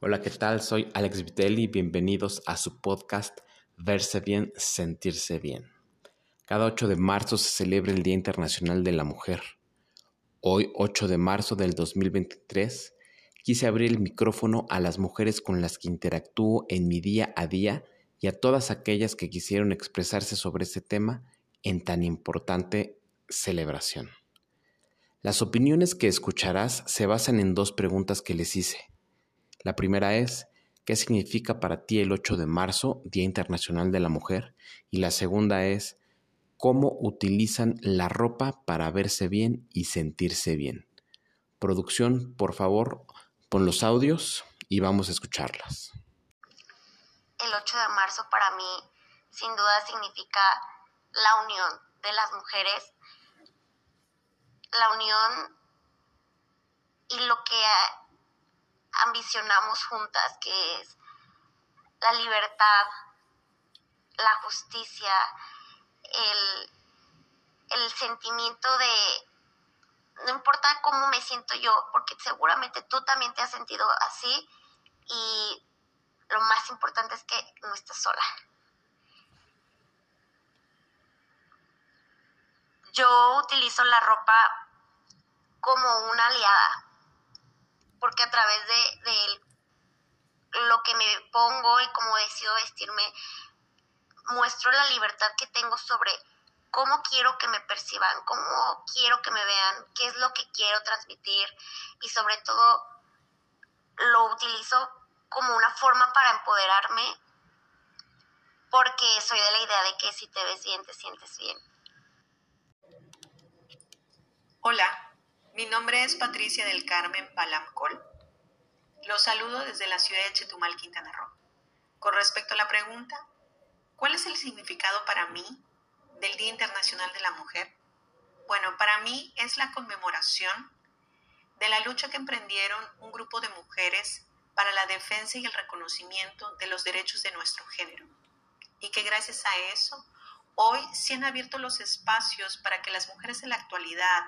Hola, ¿qué tal? Soy Alex Vitelli bienvenidos a su podcast Verse Bien, Sentirse Bien. Cada 8 de marzo se celebra el Día Internacional de la Mujer. Hoy, 8 de marzo del 2023, quise abrir el micrófono a las mujeres con las que interactúo en mi día a día y a todas aquellas que quisieron expresarse sobre este tema en tan importante celebración. Las opiniones que escucharás se basan en dos preguntas que les hice. La primera es, ¿qué significa para ti el 8 de marzo, Día Internacional de la Mujer? Y la segunda es, ¿cómo utilizan la ropa para verse bien y sentirse bien? Producción, por favor, pon los audios y vamos a escucharlas. El 8 de marzo para mí sin duda significa la unión de las mujeres la unión y lo que ambicionamos juntas, que es la libertad, la justicia, el, el sentimiento de, no importa cómo me siento yo, porque seguramente tú también te has sentido así y lo más importante es que no estás sola. yo utilizo la ropa como una aliada, porque a través de, lo que me pongo y cómo decido vestirme, muestro la libertad que tengo sobre cómo quiero que me perciban, cómo quiero que me vean, qué es lo que quiero transmitir y sobre todo lo utilizo como una forma para empoderarme porque soy de la idea de que si te ves bien, te sientes bien. Hola, mi nombre es Patricia del Carmen Palamcol. Los saludo desde la ciudad de Chetumal, Quintana Roo. Con respecto a la pregunta, ¿cuál es el significado para mí del Día Internacional de la Mujer? Bueno, para mí es la conmemoración de la lucha que emprendieron un grupo de mujeres para la defensa y el reconocimiento de los derechos de nuestro género. Y que gracias a eso Hoy se han abierto los espacios para que las mujeres en la actualidad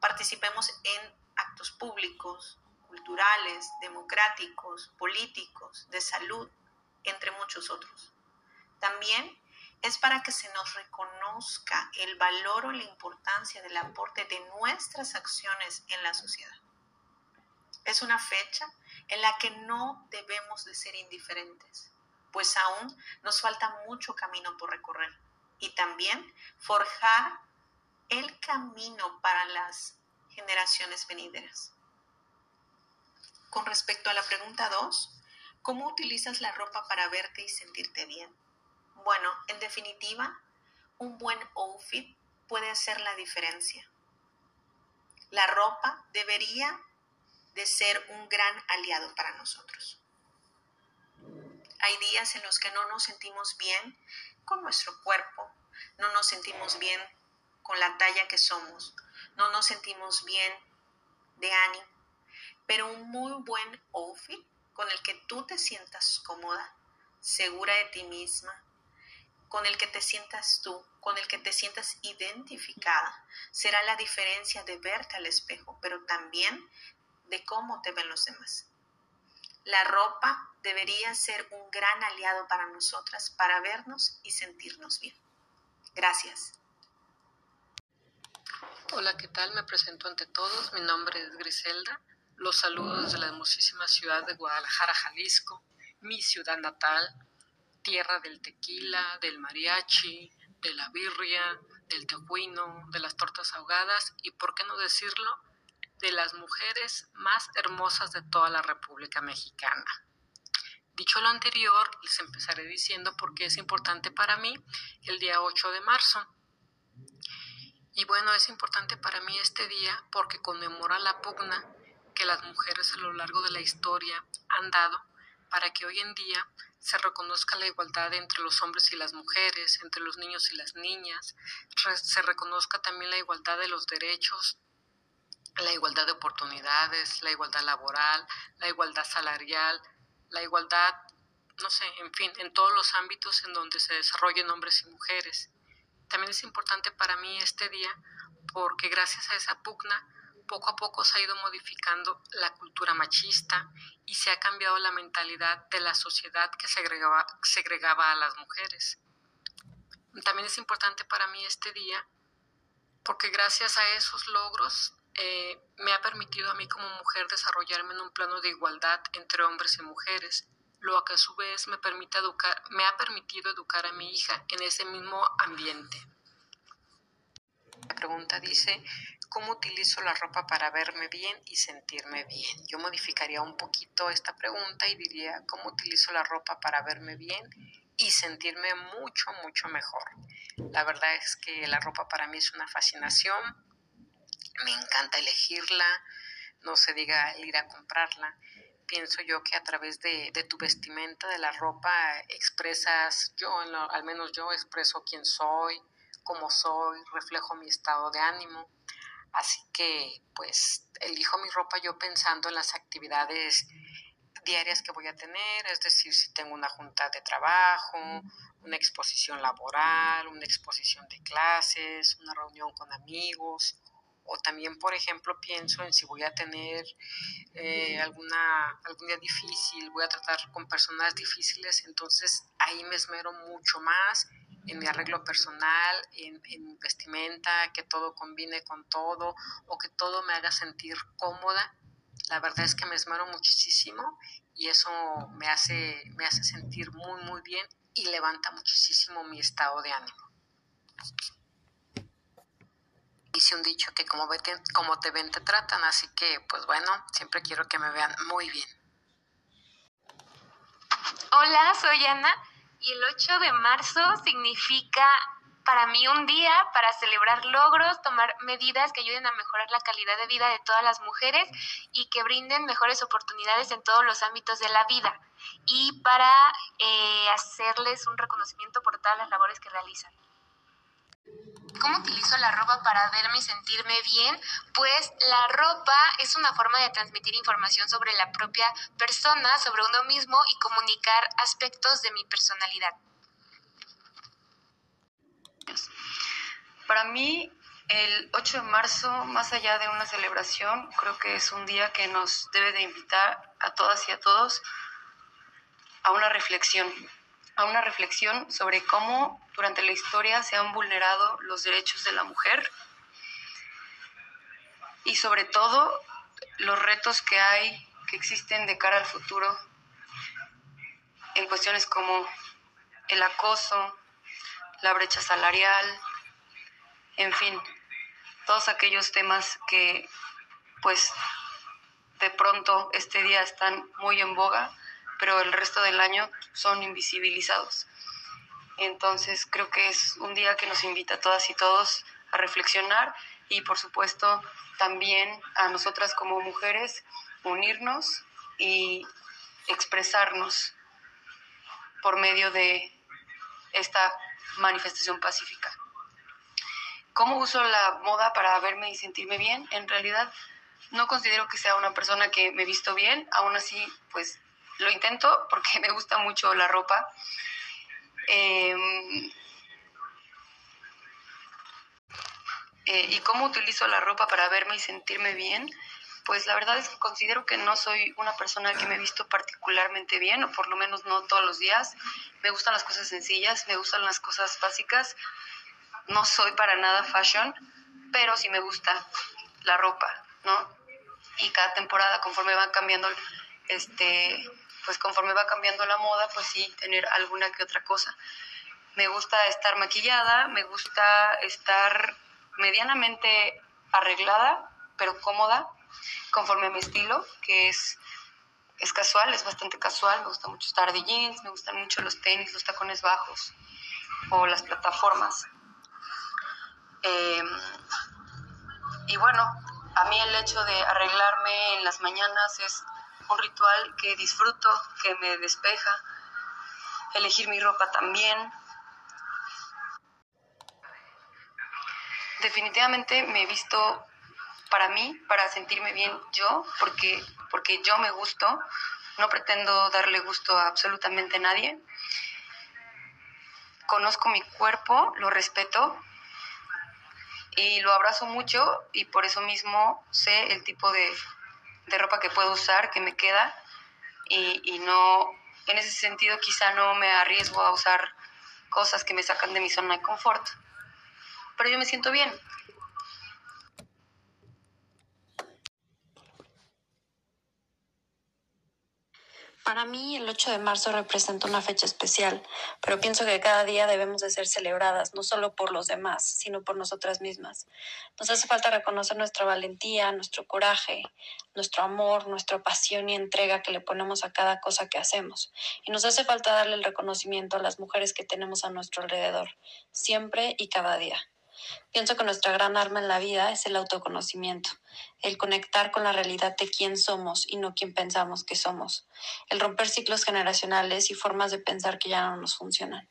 participemos en actos públicos, culturales, democráticos, políticos, de salud, entre muchos otros. También es para que se nos reconozca el valor o la importancia del aporte de nuestras acciones en la sociedad. Es una fecha en la que no debemos de ser indiferentes, pues aún nos falta mucho camino por recorrer y también forjar el camino para las generaciones venideras. Con respecto a la pregunta 2, ¿cómo utilizas la ropa para verte y sentirte bien? Bueno, en definitiva, un buen outfit puede hacer la diferencia. La ropa debería de ser un gran aliado para nosotros. Hay días en los que no nos sentimos bien con nuestro cuerpo, no nos sentimos bien con la talla que somos, no nos sentimos bien de ánimo, pero un muy buen outfit con el que tú te sientas cómoda, segura de ti misma, con el que te sientas tú, con el que te sientas identificada, será la diferencia de verte al espejo, pero también de cómo te ven los demás. La ropa debería ser un gran aliado para nosotras para vernos y sentirnos bien. Gracias. Hola, ¿qué tal? Me presento ante todos. Mi nombre es Griselda. Los saludo desde la hermosísima ciudad de Guadalajara, Jalisco, mi ciudad natal, tierra del tequila, del mariachi, de la birria, del tejuino, de las tortas ahogadas y, por qué no decirlo, de las mujeres más hermosas de toda la República Mexicana. Dicho lo anterior, les empezaré diciendo por qué es importante para mí el día 8 de marzo. Y bueno, es importante para mí este día porque conmemora la pugna que las mujeres a lo largo de la historia han dado para que hoy en día se reconozca la igualdad entre los hombres y las mujeres, entre los niños y las niñas, se reconozca también la igualdad de los derechos la igualdad de oportunidades, la igualdad laboral, la igualdad salarial, la igualdad, no sé, en fin, en todos los ámbitos en donde se desarrollen hombres y mujeres. También es importante para mí este día porque gracias a esa pugna poco a poco se ha ido modificando la cultura machista y se ha cambiado la mentalidad de la sociedad que segregaba, segregaba a las mujeres. También es importante para mí este día porque gracias a esos logros eh, me ha permitido a mí como mujer desarrollarme en un plano de igualdad entre hombres y mujeres, lo que a su vez me, permite educar, me ha permitido educar a mi hija en ese mismo ambiente. La pregunta dice, ¿cómo utilizo la ropa para verme bien y sentirme bien? Yo modificaría un poquito esta pregunta y diría, ¿cómo utilizo la ropa para verme bien y sentirme mucho, mucho mejor? La verdad es que la ropa para mí es una fascinación, me encanta elegirla, no se diga ir a comprarla. Pienso yo que a través de, tu vestimenta, de la ropa, expresas, yo al menos yo expreso quién soy, cómo soy, reflejo mi estado de ánimo. Así que pues elijo mi ropa yo pensando en las actividades diarias que voy a tener, es decir, si tengo una junta de trabajo, una exposición laboral, una exposición de clases, una reunión con amigos, o también, por ejemplo, pienso en si voy a tener eh, alguna, algún día difícil, voy a tratar con personas difíciles, entonces ahí me esmero mucho más en mi arreglo personal, en, en mi vestimenta, que todo combine con todo o que todo me haga sentir cómoda. La verdad es que me esmero muchísimo y eso me hace, me hace sentir muy, muy bien y levanta muchísimo mi estado de ánimo. Un dicho que como, como te ven te tratan, así que pues bueno, siempre quiero que me vean muy bien. Hola, soy Ana y el 8 de marzo significa para mí un día para celebrar logros, tomar medidas que ayuden a mejorar la calidad de vida de todas las mujeres y que brinden mejores oportunidades en todos los ámbitos de la vida y para eh, hacerles un reconocimiento por todas las labores que realizan. ¿Cómo utilizo la ropa para verme y sentirme bien? Pues la ropa es una forma de transmitir información sobre la propia persona, sobre uno mismo y comunicar aspectos de mi personalidad. Para mí, el 8 de marzo, más allá de una celebración, creo que es un día que nos debe de invitar a todas y a todos a una reflexión, a una reflexión sobre cómo durante la historia se han vulnerado los derechos de la mujer y sobre todo los retos que hay, que existen de cara al futuro en cuestiones como el acoso, la brecha salarial, en fin, todos aquellos temas que pues de pronto este día están muy en boga, pero el resto del año son invisibilizados. Entonces creo que es un día que nos invita a todas y todos a reflexionar y por supuesto también a nosotras como mujeres unirnos y expresarnos por medio de esta manifestación pacífica. ¿Cómo uso la moda para verme y sentirme bien? En realidad no considero que sea una persona que me visto bien, aún así pues lo intento porque me gusta mucho la ropa. Em, eh, ¿Y cómo utilizo la ropa para verme y sentirme bien? Pues la verdad es que considero que no soy una persona que me he visto particularmente bien, o por lo menos no todos los días. Me gustan las cosas sencillas, me gustan las cosas básicas no soy para nada fashion, pero sí me gusta la ropa, ¿no? Y cada temporada, conforme va cambiando, este, pues conforme va cambiando la moda, pues sí, tener alguna que otra cosa. Me gusta estar maquillada, me gusta estar medianamente arreglada, pero cómoda, conforme a mi estilo, que es, es casual, es bastante casual, me gusta mucho estar de jeans, me gustan mucho los tenis, los tacones bajos o las plataformas. Em, y bueno, a mí el hecho de arreglarme en las mañanas es un ritual que disfruto, que me despeja. Elegir mi ropa también. Definitivamente me he visto para mí, para sentirme bien yo, porque, porque yo me gusto. No pretendo darle gusto a absolutamente nadie. Conozco mi cuerpo, lo respeto, y lo abrazo mucho y por eso mismo sé el tipo de, de ropa que puedo usar, que me queda y, y no, en ese sentido quizá no me arriesgo a usar cosas que me sacan de mi zona de confort. Pero yo me siento bien. Para mí el 8 de marzo representa una fecha especial, pero pienso que cada día debemos de ser celebradas, no solo por los demás, sino por nosotras mismas. Nos hace falta reconocer nuestra valentía, nuestro coraje, nuestro amor, nuestra pasión y entrega que le ponemos a cada cosa que hacemos. Y nos hace falta darle el reconocimiento a las mujeres que tenemos a nuestro alrededor, siempre y cada día. Pienso que nuestra gran arma en la vida es el autoconocimiento, el conectar con la realidad de quién somos y no quién pensamos que somos, el romper ciclos generacionales y formas de pensar que ya no nos funcionan,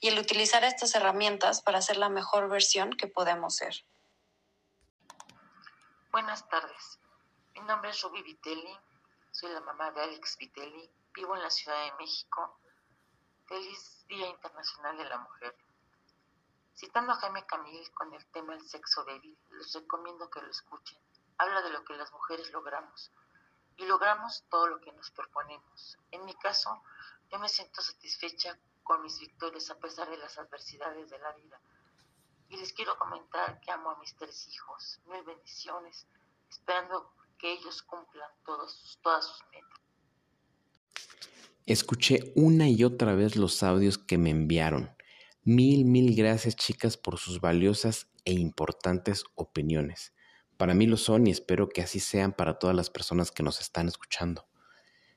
y el utilizar estas herramientas para ser la mejor versión que podemos ser. Buenas tardes, mi nombre es Ruby Vitelli, soy la mamá de Alex Vitelli, vivo en la Ciudad de México. Feliz Día Internacional de la Mujer. Citando a Jaime Camil con el tema del sexo débil, les recomiendo que lo escuchen. Habla de lo que las mujeres logramos y logramos todo lo que nos proponemos. En mi caso, yo me siento satisfecha con mis victorias a pesar de las adversidades de la vida. Y les quiero comentar que amo a mis tres hijos. Mil bendiciones, esperando que ellos cumplan todos, todas sus metas. Escuché una y otra vez los audios que me enviaron Mil, mil gracias chicas por sus valiosas e importantes opiniones. Para mí lo son y espero que así sean para todas las personas que nos están escuchando.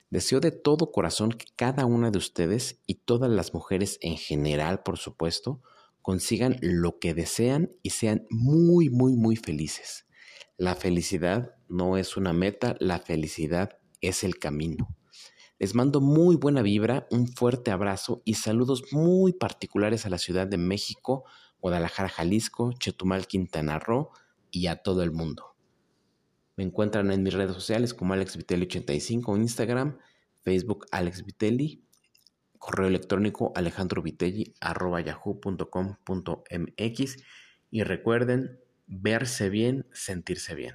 Deseo de todo corazón que cada una de ustedes y todas las mujeres en general, por supuesto, consigan lo que desean y sean muy, muy, muy felices. La felicidad no es una meta, la felicidad es el camino. Les mando muy buena vibra, un fuerte abrazo y saludos muy particulares a la Ciudad de México, Guadalajara, Jalisco, Chetumal, Quintana Roo y a todo el mundo. Me encuentran en mis redes sociales como AlexVitelli85 en Instagram, Facebook Alex correo electrónico alejandrovitelli.yahoo.com.mx y recuerden verse bien, sentirse bien.